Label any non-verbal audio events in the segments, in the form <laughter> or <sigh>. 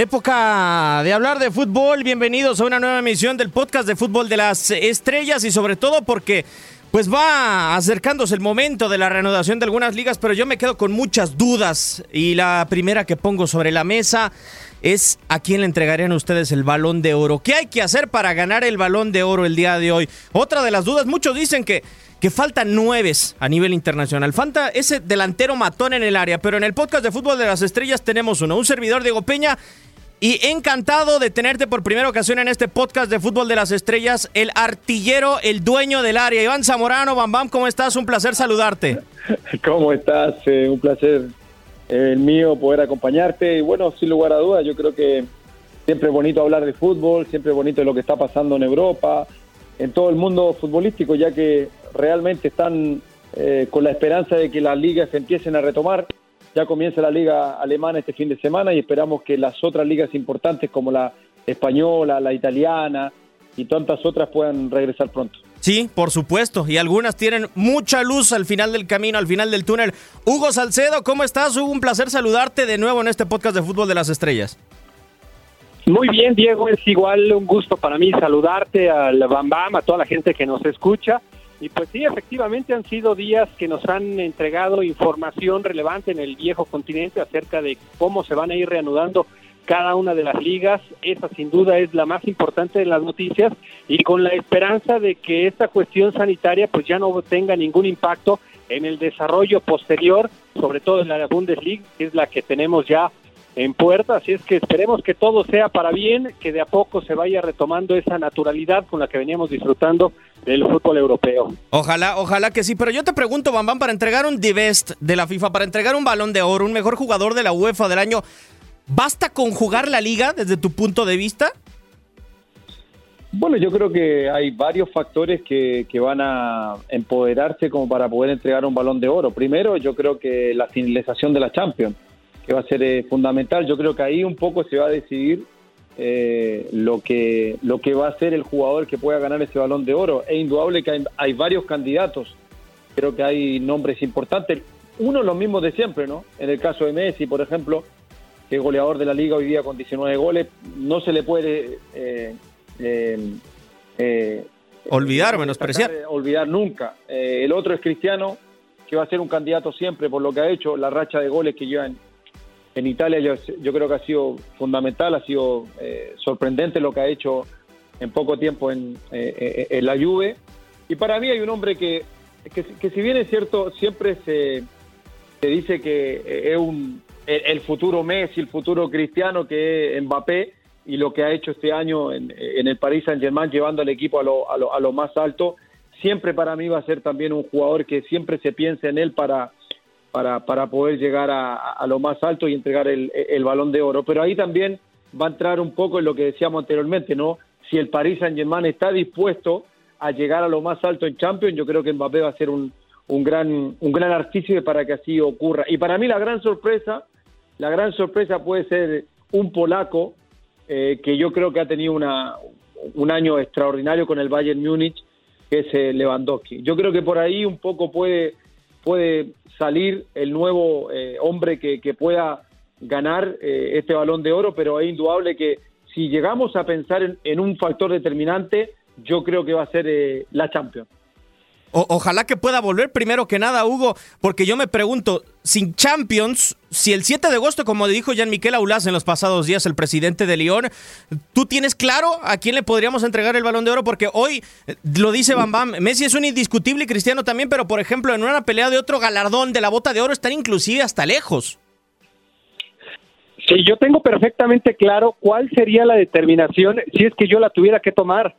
Época de hablar de fútbol. Bienvenidos a una nueva emisión del podcast de fútbol de las estrellas y sobre todo porque pues va acercándose el momento de la reanudación de algunas ligas, pero yo me quedo con muchas dudas y la primera que pongo sobre la mesa es a quién le entregarían ustedes el balón de oro. ¿Qué hay que hacer para ganar el balón de oro el día de hoy? Otra de las dudas, muchos dicen que que faltan nueves a nivel internacional. Falta ese delantero matón en el área, pero en el podcast de Fútbol de las Estrellas tenemos uno, un servidor Diego Peña. Y encantado de tenerte por primera ocasión en este podcast de Fútbol de las Estrellas, el artillero, el dueño del área. Iván Zamorano, Bam Bam, ¿cómo estás? Un placer saludarte. <laughs> ¿Cómo estás? Eh, un placer eh, el mío poder acompañarte. Y bueno, sin lugar a dudas, yo creo que siempre es bonito hablar de fútbol, siempre es bonito lo que está pasando en Europa, en todo el mundo futbolístico, ya que realmente están eh, con la esperanza de que las ligas empiecen a retomar. Ya comienza la liga alemana este fin de semana y esperamos que las otras ligas importantes como la española, la italiana y tantas otras puedan regresar pronto. Sí, por supuesto, y algunas tienen mucha luz al final del camino, al final del túnel. Hugo Salcedo, ¿cómo estás? Hugo, un placer saludarte de nuevo en este podcast de Fútbol de las Estrellas. Muy bien, Diego, es igual un gusto para mí saludarte al Bam Bam, a toda la gente que nos escucha. Y pues sí, efectivamente han sido días que nos han entregado información relevante en el viejo continente acerca de cómo se van a ir reanudando cada una de las ligas. Esa sin duda es la más importante de las noticias y con la esperanza de que esta cuestión sanitaria pues ya no tenga ningún impacto en el desarrollo posterior, sobre todo en la Bundesliga, que es la que tenemos ya en puerta, así es que esperemos que todo sea para bien, que de a poco se vaya retomando esa naturalidad con la que veníamos disfrutando del fútbol europeo. Ojalá, ojalá que sí, pero yo te pregunto, Bambam, para entregar un Divest de la FIFA, para entregar un balón de oro, un mejor jugador de la UEFA del año, ¿basta con jugar la liga desde tu punto de vista? Bueno, yo creo que hay varios factores que, que, van a empoderarse como para poder entregar un balón de oro. Primero, yo creo que la finalización de la Champions, que va a ser eh, fundamental. Yo creo que ahí un poco se va a decidir eh, lo, que, lo que va a ser el jugador que pueda ganar ese balón de oro. Es indudable que hay, hay varios candidatos. Creo que hay nombres importantes. Uno, los mismos de siempre, ¿no? En el caso de Messi, por ejemplo, que es goleador de la liga hoy día con 19 goles, no se le puede... Eh, olvidar, menospreciar. Olvidar nunca. El otro es Cristiano, que va a ser un candidato siempre por lo que ha hecho, la racha de goles que lleva en, en Italia, yo, creo que ha sido fundamental, ha sido eh, sorprendente lo que ha hecho en poco tiempo en, eh, en, la Juve. Y para mí hay un hombre que, que, si bien es cierto, siempre se, se dice que es un, el, futuro Messi, el futuro Cristiano, que es Mbappé, y lo que ha hecho este año en, en el Paris Saint-Germain, llevando al equipo a lo, a, lo, a lo, más alto, siempre para mí va a ser también un jugador que siempre se piensa en él para, para, para poder llegar a, a, lo más alto y entregar el, el, balón de oro. Pero ahí también va a entrar un poco en lo que decíamos anteriormente, ¿no? Si el Paris Saint-Germain está dispuesto a llegar a lo más alto en Champions, yo creo que Mbappé va a ser un, un gran, un gran artífice para que así ocurra. Y para mí la gran sorpresa, la gran sorpresa puede ser un polaco eh, que yo creo que ha tenido una, un año extraordinario con el Bayern Múnich, que es eh, Lewandowski. Yo creo que por ahí un poco puede, puede salir el nuevo eh, hombre que, que, pueda ganar eh, este balón de oro, pero es indudable que si llegamos a pensar en, en un factor determinante, yo creo que va a ser eh, la Champions. O ojalá que pueda volver primero que nada, Hugo, porque yo me pregunto, sin Champions, si el 7 de agosto, como dijo Jean-Miquel Aulas en los pasados días, el presidente de Lyon, ¿tú tienes claro a quién le podríamos entregar el balón de oro? Porque hoy, lo dice Bam Bam, Messi es un indiscutible Cristiano también, pero por ejemplo, en una pelea de otro galardón de la bota de oro están inclusive hasta lejos. Sí, yo tengo perfectamente claro cuál sería la determinación si es que yo la tuviera que tomar.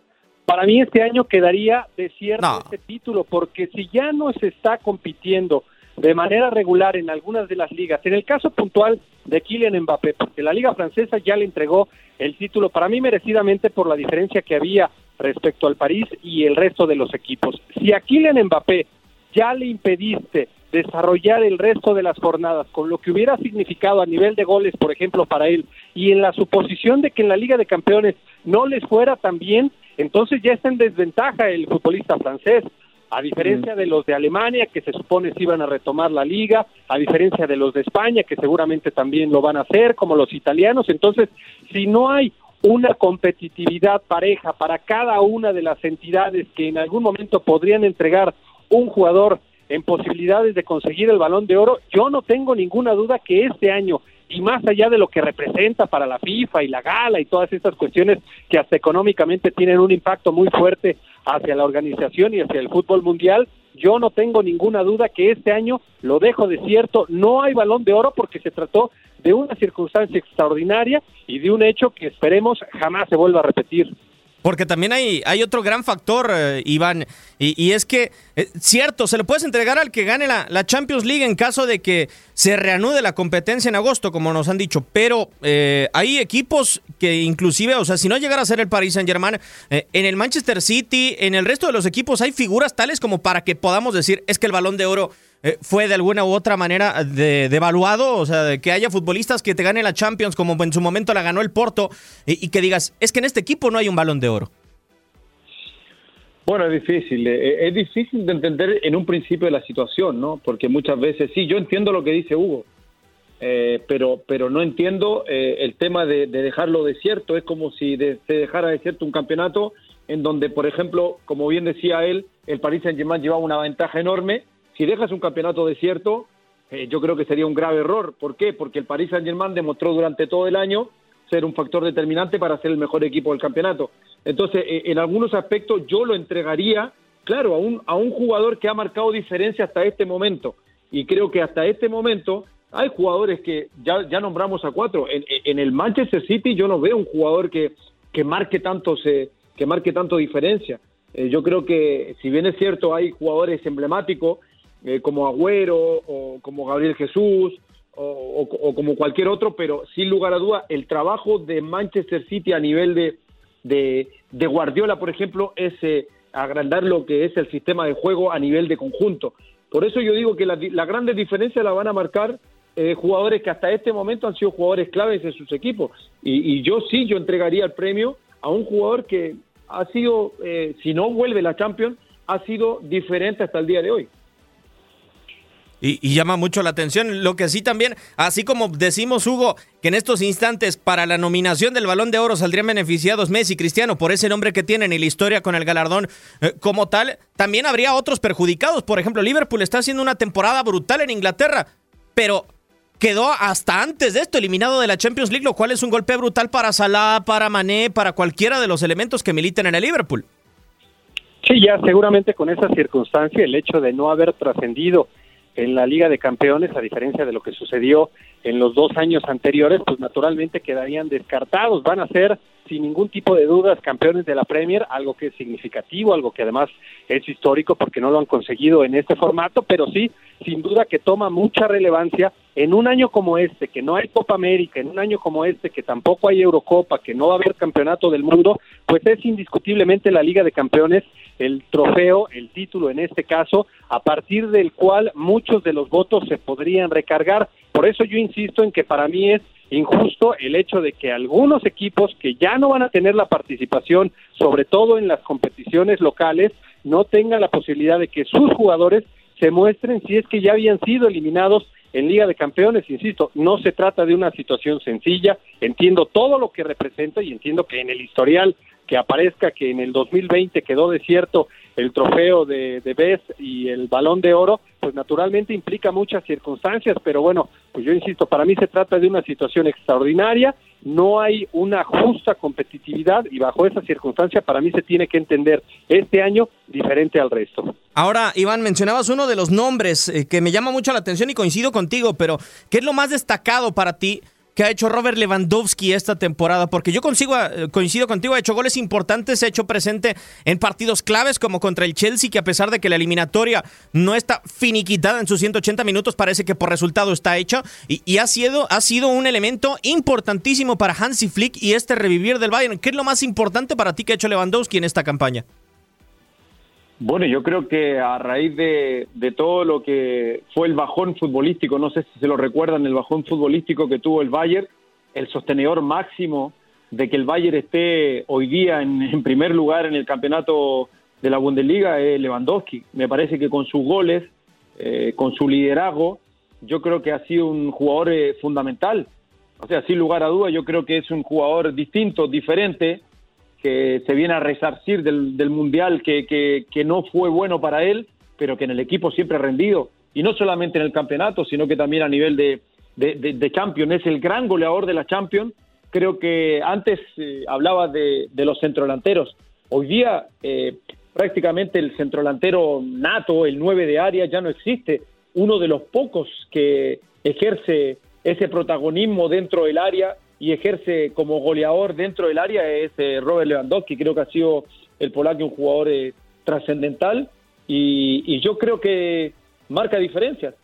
Para mí este año quedaría desierto No. este título, porque si ya no se está compitiendo de manera regular en algunas de las ligas, en el caso puntual de Kylian Mbappé, porque la liga francesa ya le entregó el título para mí merecidamente por la diferencia que había respecto al París y el resto de los equipos. Si a Kylian Mbappé ya le impediste desarrollar el resto de las jornadas con lo que hubiera significado a nivel de goles, por ejemplo, para él, y en la suposición de que en la Liga de Campeones no les fuera tan bien, entonces ya está en desventaja el futbolista francés, a diferencia de los de Alemania, que se supone se iban a retomar la liga, a diferencia de los de España, que seguramente también lo van a hacer, como los italianos, entonces, si no hay una competitividad pareja para cada una de las entidades que en algún momento podrían entregar un jugador en posibilidades de conseguir el balón de oro, yo no tengo ninguna duda que este año, y más allá de lo que representa para la FIFA y la gala y todas estas cuestiones que hasta económicamente tienen un impacto muy fuerte hacia la organización y hacia el fútbol mundial, yo no tengo ninguna duda que este año lo dejo desierto, no hay balón de oro porque se trató de una circunstancia extraordinaria y de un hecho que esperemos jamás se vuelva a repetir. Porque también hay, hay otro gran factor, eh, Iván, y, y es que, eh, cierto, se lo puedes entregar al que gane la, la Champions League en caso de que se reanude la competencia en agosto, como nos han dicho, pero eh, hay equipos que inclusive, o sea, si no llegara a ser el Paris Saint Germain, eh, en el Manchester City, en el resto de los equipos hay figuras tales como para que podamos decir, es que el balón de oro eh, fue de alguna u otra manera de- devaluado, o sea, de que haya futbolistas que te ganen la Champions como en su momento la ganó el Porto y, que digas, es que en este equipo no hay un balón de oro. Bueno, es difícil, eh, es difícil de entender en un principio de la situación, ¿no? Porque muchas veces, sí, yo entiendo lo que dice Hugo, eh, pero, pero no entiendo eh, el tema de, de dejarlo desierto. Es como si de- se dejara desierto un campeonato en donde, por ejemplo, como bien decía él, el Paris Saint-Germain llevaba una ventaja enorme. Si dejas un campeonato desierto, eh, yo creo que sería un grave error. ¿Por qué? Porque el Paris Saint-Germain demostró durante todo el año ser un factor determinante para ser el mejor equipo del campeonato. Entonces, eh, en algunos aspectos yo lo entregaría, claro, a un, a un jugador que ha marcado diferencia hasta este momento. Y creo que hasta este momento hay jugadores que ya, nombramos a cuatro. En, el Manchester City yo no veo un jugador que, que marque tanto se, que marque tanto diferencia. Eh, yo creo que si bien es cierto hay jugadores emblemáticos eh, como Agüero o como Gabriel Jesús o, como cualquier otro, pero sin lugar a duda el trabajo de Manchester City a nivel de, de, Guardiola, por ejemplo, es eh, agrandar lo que es el sistema de juego a nivel de conjunto. Por eso yo digo que la, la grandes diferencias la van a marcar eh, jugadores que hasta este momento han sido jugadores claves en sus equipos. Y, y yo sí, yo entregaría el premio a un jugador que ha sido, eh, si no vuelve la Champions, ha sido diferente hasta el día de hoy. Y, y llama mucho la atención. Lo que sí también, así como decimos, Hugo, que en estos instantes para la nominación del Balón de Oro saldrían beneficiados Messi y Cristiano por ese nombre que tienen y la historia con el galardón eh, como tal, también habría otros perjudicados. Por ejemplo, Liverpool está haciendo una temporada brutal en Inglaterra, pero quedó hasta antes de esto eliminado de la Champions League, lo cual es un golpe brutal para Salah, para Mané, para cualquiera de los elementos que militen en el Liverpool. Sí, ya seguramente con esa circunstancia, el hecho de no haber trascendido en la Liga de Campeones, a diferencia de lo que sucedió en los dos años anteriores, pues naturalmente quedarían descartados. Van a ser, sin ningún tipo de dudas, campeones de la Premier, algo que es significativo, algo que además es histórico porque no lo han conseguido en este formato, pero sí, sin duda que toma mucha relevancia en un año como este, que no hay Copa América, en un año como este, que tampoco hay Eurocopa, que no va a haber campeonato del mundo, pues es indiscutiblemente la Liga de Campeones el trofeo, el título en este caso, a partir del cual muchos de los votos se podrían recargar. Por eso yo insisto en que para mí es injusto el hecho de que algunos equipos que ya no van a tener la participación, sobre todo en las competiciones locales, no tengan la posibilidad de que sus jugadores se muestren si es que ya habían sido eliminados en Liga de Campeones, insisto, no se trata de una situación sencilla, entiendo todo lo que representa y entiendo que en el historial que aparezca que en el 2020 quedó desierto el trofeo de, de y el balón de oro, pues naturalmente implica muchas circunstancias, pero bueno, pues yo insisto, para mí se trata de una situación extraordinaria, no hay una justa competitividad y bajo esa circunstancia para mí se tiene que entender este año diferente al resto. Ahora, Iván, mencionabas uno de los nombres eh, que me llama mucho la atención y coincido contigo, pero ¿qué es lo más destacado para ti que ha hecho Robert Lewandowski esta temporada, porque yo consigo, eh, coincido contigo, ha hecho goles importantes, se ha hecho presente en partidos claves como contra el Chelsea, que a pesar de que la eliminatoria no está finiquitada en sus 180 minutos, parece que por resultado está hecha, y, ha, sido, ha sido un elemento importantísimo para Hansi Flick y este revivir del Bayern. ¿Qué es lo más importante para ti que ha hecho Lewandowski en esta campaña? Bueno, yo creo que a raíz de, todo lo que fue el bajón futbolístico, no sé si se lo recuerdan, el bajón futbolístico que tuvo el Bayern, el sostenedor máximo de que el Bayern esté hoy día <laughs> en, primer lugar en el campeonato de la Bundesliga es Lewandowski. Me parece que con sus goles, eh, con su liderazgo, yo creo que ha sido un jugador eh, fundamental. O sea, sin lugar a duda, yo creo que es un jugador distinto, diferente, que se viene a resarcir del, Mundial que, que, no fue bueno para él, pero que en el equipo siempre ha rendido. Y no solamente en el campeonato, sino que también a nivel de, de, de, Champions. Es el gran goleador de la Champions. Creo que antes eh, hablaba de, de, los centrodelanteros. Hoy día eh, prácticamente el centrodelantero nato, el 9 de área, ya no existe. Uno de los pocos que ejerce ese protagonismo dentro del área y ejerce como goleador dentro del área es eh, Robert Lewandowski. Creo que ha sido el polaco un jugador eh, trascendental y, yo creo que marca diferencias.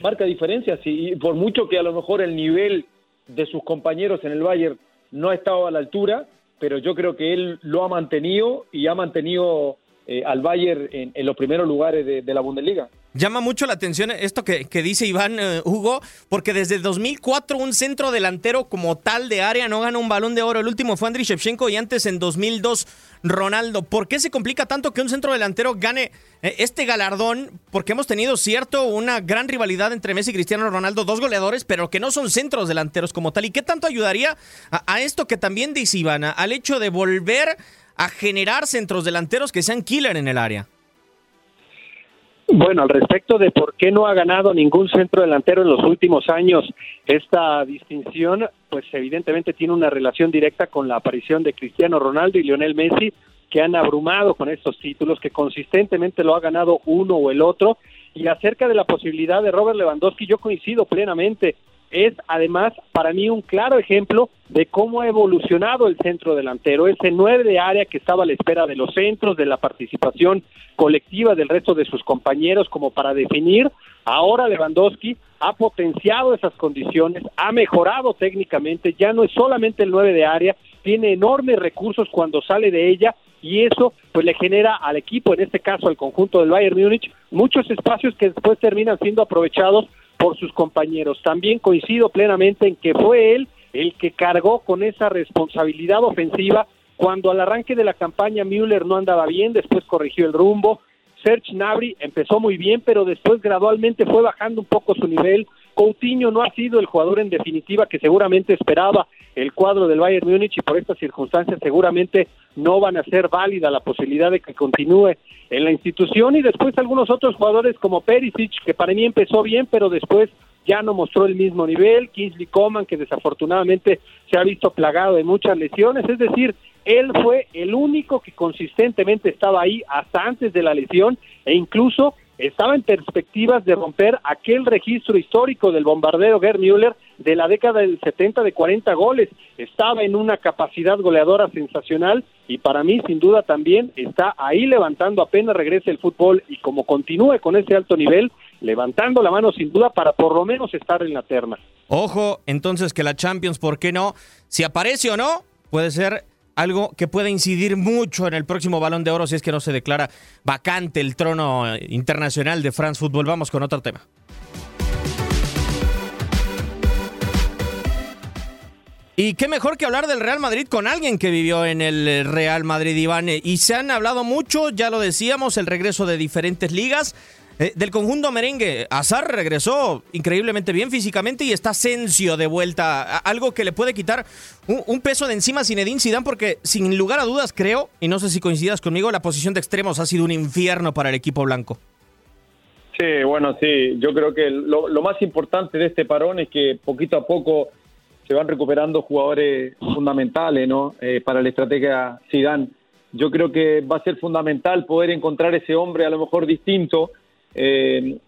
Marca diferencias y, por mucho que a lo mejor el nivel de sus compañeros en el Bayern no ha estado a la altura, pero yo creo que él lo ha mantenido y ha mantenido eh, al Bayern en, los primeros lugares de la Bundesliga. Llama mucho la atención esto que, dice Iván eh, Hugo, porque desde 2004 un centro delantero como tal de área no gana un balón de oro. El último fue Andriy Shevchenko y antes en 2002 Ronaldo. ¿Por qué se complica tanto que un centro delantero gane eh, este galardón? Porque hemos tenido, cierto, una gran rivalidad entre Messi y Cristiano Ronaldo, dos goleadores, pero que no son centros delanteros como tal. ¿Y qué tanto ayudaría a, esto que también dice Iván, al hecho de volver a generar centros delanteros que sean killer en el área? Bueno, al respecto de por qué no ha ganado ningún centro delantero en los últimos años esta distinción, pues evidentemente tiene una relación directa con la aparición de Cristiano Ronaldo y Lionel Messi, que han abrumado con estos títulos, que consistentemente lo ha ganado uno o el otro. Y acerca de la posibilidad de Robert Lewandowski, yo coincido plenamente es además para mí un claro ejemplo de cómo ha evolucionado el centro delantero, ese nueve de área que estaba a la espera de los centros, de la participación colectiva del resto de sus compañeros como para definir, ahora Lewandowski ha potenciado esas condiciones, ha mejorado técnicamente, ya no es solamente el nueve de área, tiene enormes recursos cuando sale de ella y eso pues le genera al equipo, en este caso al conjunto del Bayern Múnich, muchos espacios que después terminan siendo aprovechados por sus compañeros. También coincido plenamente en que fue él el que cargó con esa responsabilidad ofensiva cuando al arranque de la campaña Müller no andaba bien, después corrigió el rumbo. Serge Gnabry empezó muy bien, pero después gradualmente fue bajando un poco su nivel. Coutinho no ha sido el jugador en definitiva que seguramente esperaba el cuadro del Bayern Múnich y por estas circunstancias seguramente no van a ser válida la posibilidad de que continúe en la institución. Y después algunos otros jugadores como Perisic que para mí empezó bien pero después ya no mostró el mismo nivel, Kingsley Coman que desafortunadamente se ha visto plagado de muchas lesiones, es decir, él fue el único que consistentemente estaba ahí hasta antes de la lesión e incluso estaba en perspectivas de romper aquel registro histórico del bombardero Gerd Müller de la década del 70 de 40 goles. Estaba en una capacidad goleadora sensacional y para mí sin duda también está ahí levantando apenas regrese el fútbol y como continúe con ese alto nivel, levantando la mano sin duda para por lo menos estar en la terna. Ojo, entonces que la Champions, ¿por qué no? Si aparece o no, puede ser algo que puede incidir mucho en el próximo balón de oro si es que no se declara vacante el trono internacional de France Football. Vamos con otro tema. Y qué mejor que hablar del Real Madrid con alguien que vivió en el Real Madrid, Iván. Y se han hablado mucho, ya lo decíamos, el regreso de diferentes ligas. Eh, del conjunto merengue, Azar regresó increíblemente bien físicamente y está Asensio de vuelta. Algo que le puede quitar un, peso de encima a Zinedine Zidane porque sin lugar a dudas creo, y no sé si coincidas conmigo, la posición de extremos ha sido un infierno para el equipo blanco. Sí, bueno, sí. Yo creo que lo, más importante de este parón es que poquito a poco se van recuperando jugadores fundamentales, ¿no? Eh, para la estrategia Zidane. Yo creo que va a ser fundamental poder encontrar ese hombre a lo mejor distinto eh,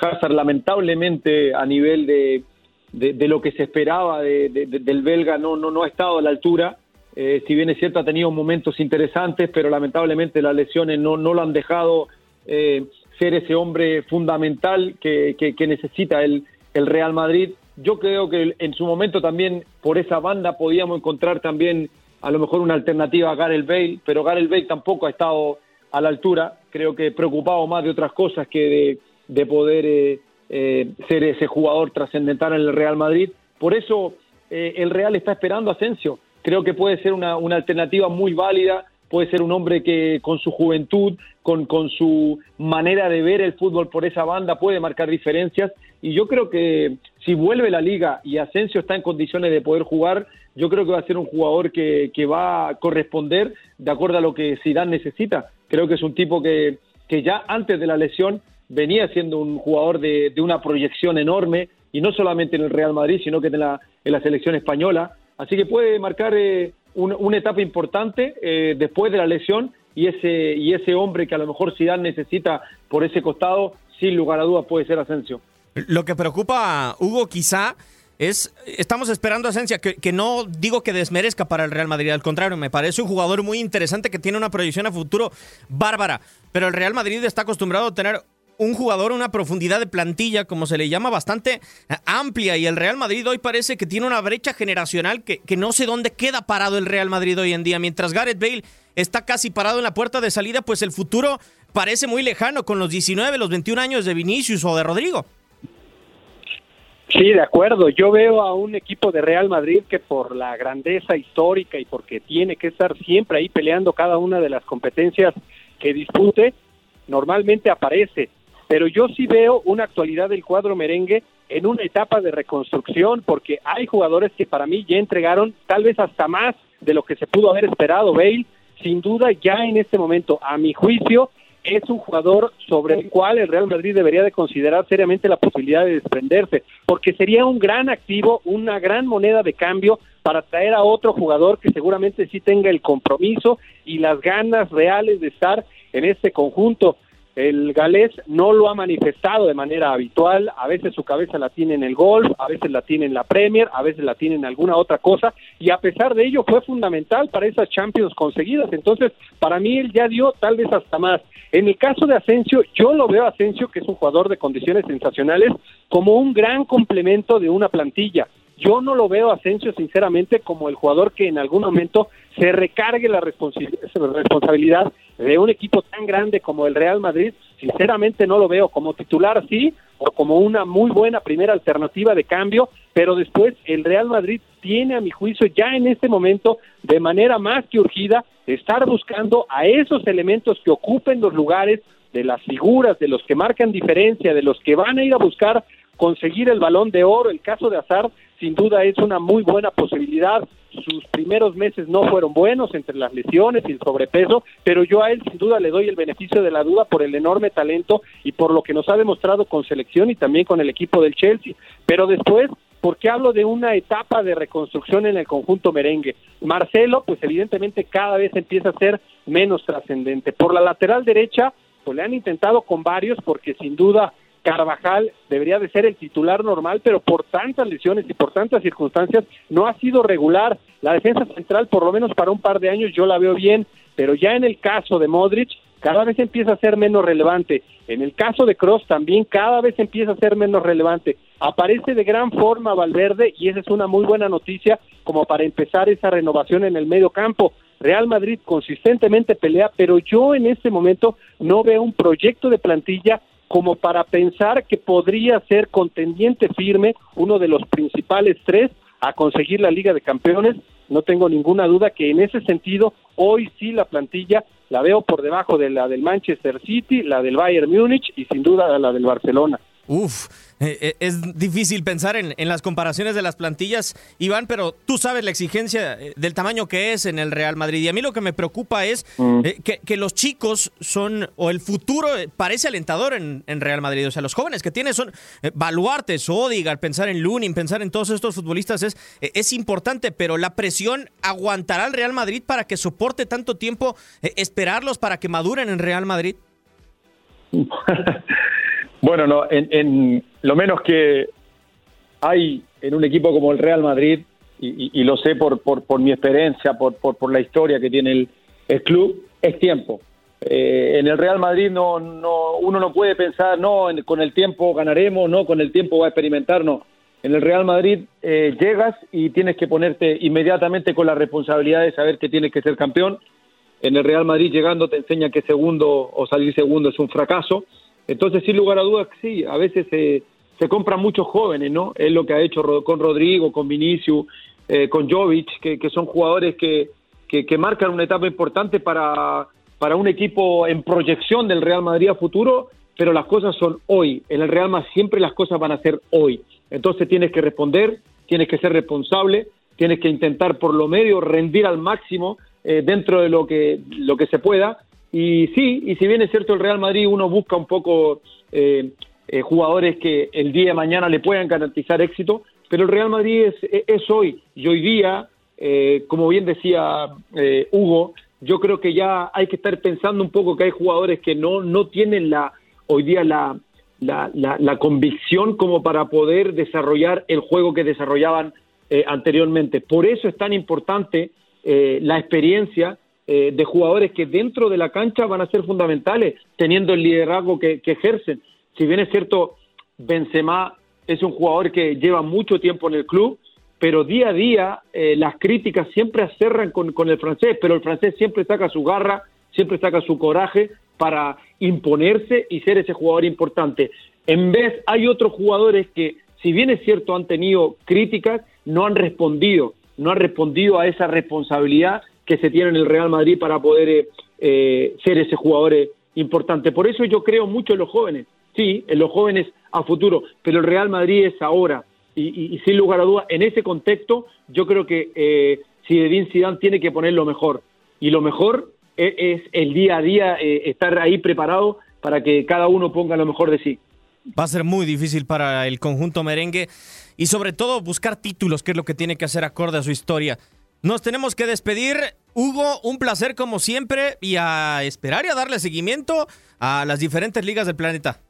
Hazard lamentablemente a nivel de, de, lo que se esperaba del belga, no, no, no ha estado a la altura. Eh, si bien es cierto, ha tenido momentos interesantes, pero lamentablemente las lesiones no, no lo han dejado eh, ser ese hombre fundamental que, que, necesita el, el, Real Madrid. Yo creo que en su momento también por esa banda podíamos encontrar también a lo mejor una alternativa a Gareth Bale, pero Gareth Bale tampoco ha estado a la altura. Creo que preocupado más de otras cosas que de, de poder eh, eh, ser ese jugador trascendental en el Real Madrid. Por eso eh, el Real está esperando a Asensio. Creo que puede ser una, una, alternativa muy válida, puede ser un hombre que con su juventud, con, con su manera de ver el fútbol por esa banda, puede marcar diferencias. Y yo creo que si vuelve la liga y Asensio está en condiciones de poder jugar, yo creo que va a ser un jugador que, que va a corresponder de acuerdo a lo que Zidane necesita. Creo que es un tipo que, que ya antes de la lesión venía siendo un jugador de, una proyección enorme, y no solamente en el Real Madrid, sino que en la, en la selección española. Así que puede marcar eh, una etapa importante eh, después de la lesión y ese, y ese hombre que a lo mejor Zidane necesita por ese costado, sin lugar a dudas puede ser Asensio. Lo que preocupa, Hugo, quizá es, estamos esperando a Asensio, que, que, no digo que desmerezca para el Real Madrid, al contrario, me parece un jugador muy interesante que tiene una proyección a futuro bárbara, pero el Real Madrid está acostumbrado a tener un jugador, una profundidad de plantilla, como se le llama, bastante amplia. Y el Real Madrid hoy parece que tiene una brecha generacional que, que no sé dónde queda parado el Real Madrid hoy en día. Mientras Gareth Bale está casi parado en la puerta de salida, pues el futuro parece muy lejano con los 19, los 21 años de Vinicius o de Rodrigo. Sí, de acuerdo. Yo veo a un equipo de Real Madrid que por la grandeza histórica y porque tiene que estar siempre ahí peleando cada una de las competencias que dispute, normalmente aparece pero yo sí veo una actualidad del cuadro merengue en una etapa de reconstrucción, porque hay jugadores que para mí ya entregaron tal vez hasta más de lo que se pudo haber esperado. Bale, sin duda, ya en este momento, a mi juicio, es un jugador sobre el cual el Real Madrid debería de considerar seriamente la posibilidad de desprenderse, porque sería un gran activo, una gran moneda de cambio para traer a otro jugador que seguramente sí tenga el compromiso y las ganas reales de estar en este conjunto. El galés no lo ha manifestado de manera habitual, a veces su cabeza la tiene en el golf, a veces la tiene en la Premier, a veces la tiene en alguna otra cosa, y a pesar de ello fue fundamental para esas Champions conseguidas. Entonces, para mí él ya dio tal vez hasta más. En el caso de Asensio, yo lo veo a Asensio, que es un jugador de condiciones sensacionales, como un gran complemento de una plantilla. Yo no lo veo a Asensio, sinceramente, como el jugador que en algún momento se recargue la responsabilidad de un equipo tan grande como el Real Madrid, sinceramente no lo veo como titular, sí, o como una muy buena primera alternativa de cambio, pero después el Real Madrid tiene, a mi juicio, ya en este momento, de manera más que urgida, estar buscando a esos elementos que ocupen los lugares de las figuras, de los que marcan diferencia, de los que van a ir a buscar conseguir el balón de oro. El caso de Azar, sin duda, es una muy buena posibilidad sus primeros meses no fueron buenos entre las lesiones y el sobrepeso, pero yo a él sin duda le doy el beneficio de la duda por el enorme talento y por lo que nos ha demostrado con selección y también con el equipo del Chelsea. Pero después, ¿por qué hablo de una etapa de reconstrucción en el conjunto merengue? Marcelo, pues evidentemente cada vez empieza a ser menos trascendente. Por la lateral derecha, pues le han intentado con varios porque sin duda Carvajal debería de ser el titular normal, pero por tantas lesiones y por tantas circunstancias no ha sido regular. La defensa central, por lo menos para un par de años, yo la veo bien, pero ya en el caso de Modric, cada vez empieza a ser menos relevante. En el caso de Cross también cada vez empieza a ser menos relevante. Aparece de gran forma Valverde y esa es una muy buena noticia como para empezar esa renovación en el medio campo. Real Madrid consistentemente pelea, pero yo en este momento no veo un proyecto de plantilla como para pensar que podría ser contendiente firme, uno de los principales tres, a conseguir la Liga de Campeones. No tengo ninguna duda que en ese sentido, hoy sí la plantilla la veo por debajo de la del Manchester City, la del Bayern Múnich y sin duda la del Barcelona. Uf, eh, eh, es difícil pensar en, las comparaciones de las plantillas, Iván, pero tú sabes la exigencia eh, del tamaño que es en el Real Madrid. Y a mí lo que me preocupa es mm. que, los chicos son, o el futuro parece alentador en, Real Madrid. O sea, los jóvenes que tienen son baluartes, Odigar, pensar en Lunin, pensar en todos estos futbolistas es, es importante, pero la presión aguantará el Real Madrid para que soporte tanto tiempo esperarlos para que maduren en Real Madrid. <laughs> Bueno, no, en, lo menos que hay en un equipo como el Real Madrid, y, lo sé por, por, mi experiencia, por, por, la historia que tiene el, el club, es tiempo. Eh, en el Real Madrid no, no, uno no puede pensar, no, con el tiempo ganaremos, no, con el tiempo va a experimentar, no. En el Real Madrid eh, llegas y tienes que ponerte inmediatamente con la responsabilidad de saber que tienes que ser campeón. En el Real Madrid llegando te enseña que segundo o salir segundo es un fracaso. Entonces, sin lugar a dudas, sí, a veces se, se compran muchos jóvenes, ¿no? Es lo que ha hecho con Rodrigo, con Vinicius, eh, con Jovic, que, son jugadores que, que, que marcan una etapa importante para, para un equipo en proyección del Real Madrid a futuro, pero las cosas son hoy. En el Real Madrid siempre las cosas van a ser hoy. Entonces tienes que responder, tienes que ser responsable, tienes que intentar por lo medio rendir al máximo eh, dentro de lo que, lo que se pueda. Y sí, y si bien es cierto el Real Madrid, uno busca un poco eh, eh, jugadores que el día de mañana le puedan garantizar éxito, pero el Real Madrid es, es hoy. Y hoy día, como bien decía Hugo, yo creo que ya hay que estar pensando un poco que hay jugadores que no, no tienen la hoy día la, la, la, convicción como para poder desarrollar el juego que desarrollaban eh, anteriormente. Por eso es tan importante eh, la experiencia eh, de jugadores que dentro de la cancha van a ser fundamentales, teniendo el liderazgo que, ejercen. Si bien es cierto, Benzema es un jugador que lleva mucho tiempo en el club, pero día a día eh, las críticas siempre acerran con, con, el francés, pero el francés siempre saca su garra, siempre saca su coraje para imponerse y ser ese jugador importante. En vez, hay otros jugadores que, si bien es cierto, han tenido críticas, no han respondido, no han respondido a esa responsabilidad que se tiene en el Real Madrid para poder eh, eh ser ese jugador eh, importante. Por eso yo creo mucho en los jóvenes, sí, en los jóvenes a futuro, pero el Real Madrid es ahora y, sin lugar a dudas, en ese contexto, yo creo que eh, Zinedine Zidane tiene que poner lo mejor. Y lo mejor es, el día a día estar ahí preparado para que cada uno ponga lo mejor de sí. Va a ser muy difícil para el conjunto merengue y sobre todo buscar títulos, que es lo que tiene que hacer acorde a su historia. Nos tenemos que despedir. Hugo, un placer como siempre y a esperar y a darle seguimiento a las diferentes ligas del planeta.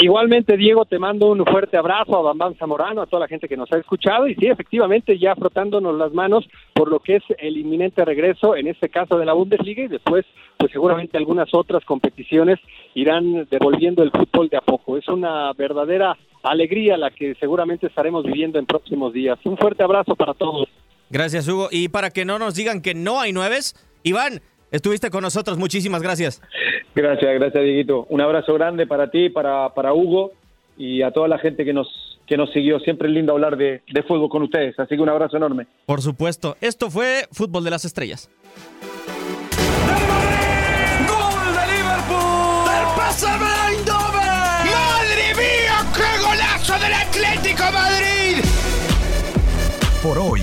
Igualmente, Diego, te mando un fuerte abrazo a Bambam Zamorano, a toda la gente que nos ha escuchado y sí, efectivamente, ya frotándonos las manos por lo que es el inminente regreso, en este caso de la Bundesliga y después, pues seguramente algunas otras competiciones irán devolviendo el fútbol de a poco. Es una verdadera alegría la que seguramente estaremos viviendo en próximos días. Un fuerte abrazo para todos. Gracias, Hugo. Y para que no nos digan que no hay nueves, Iván, Estuviste con nosotros, muchísimas gracias. Gracias, gracias Dieguito. Un abrazo grande para ti, para, para Hugo y a toda la gente que nos, que nos siguió. Siempre es lindo hablar de, de fútbol con ustedes, así que un abrazo enorme. Por supuesto, esto fue Fútbol de las Estrellas. ¡Gol de Liverpool! ¡Del ¡Madre mía, qué golazo del Atlético Madrid! Por hoy,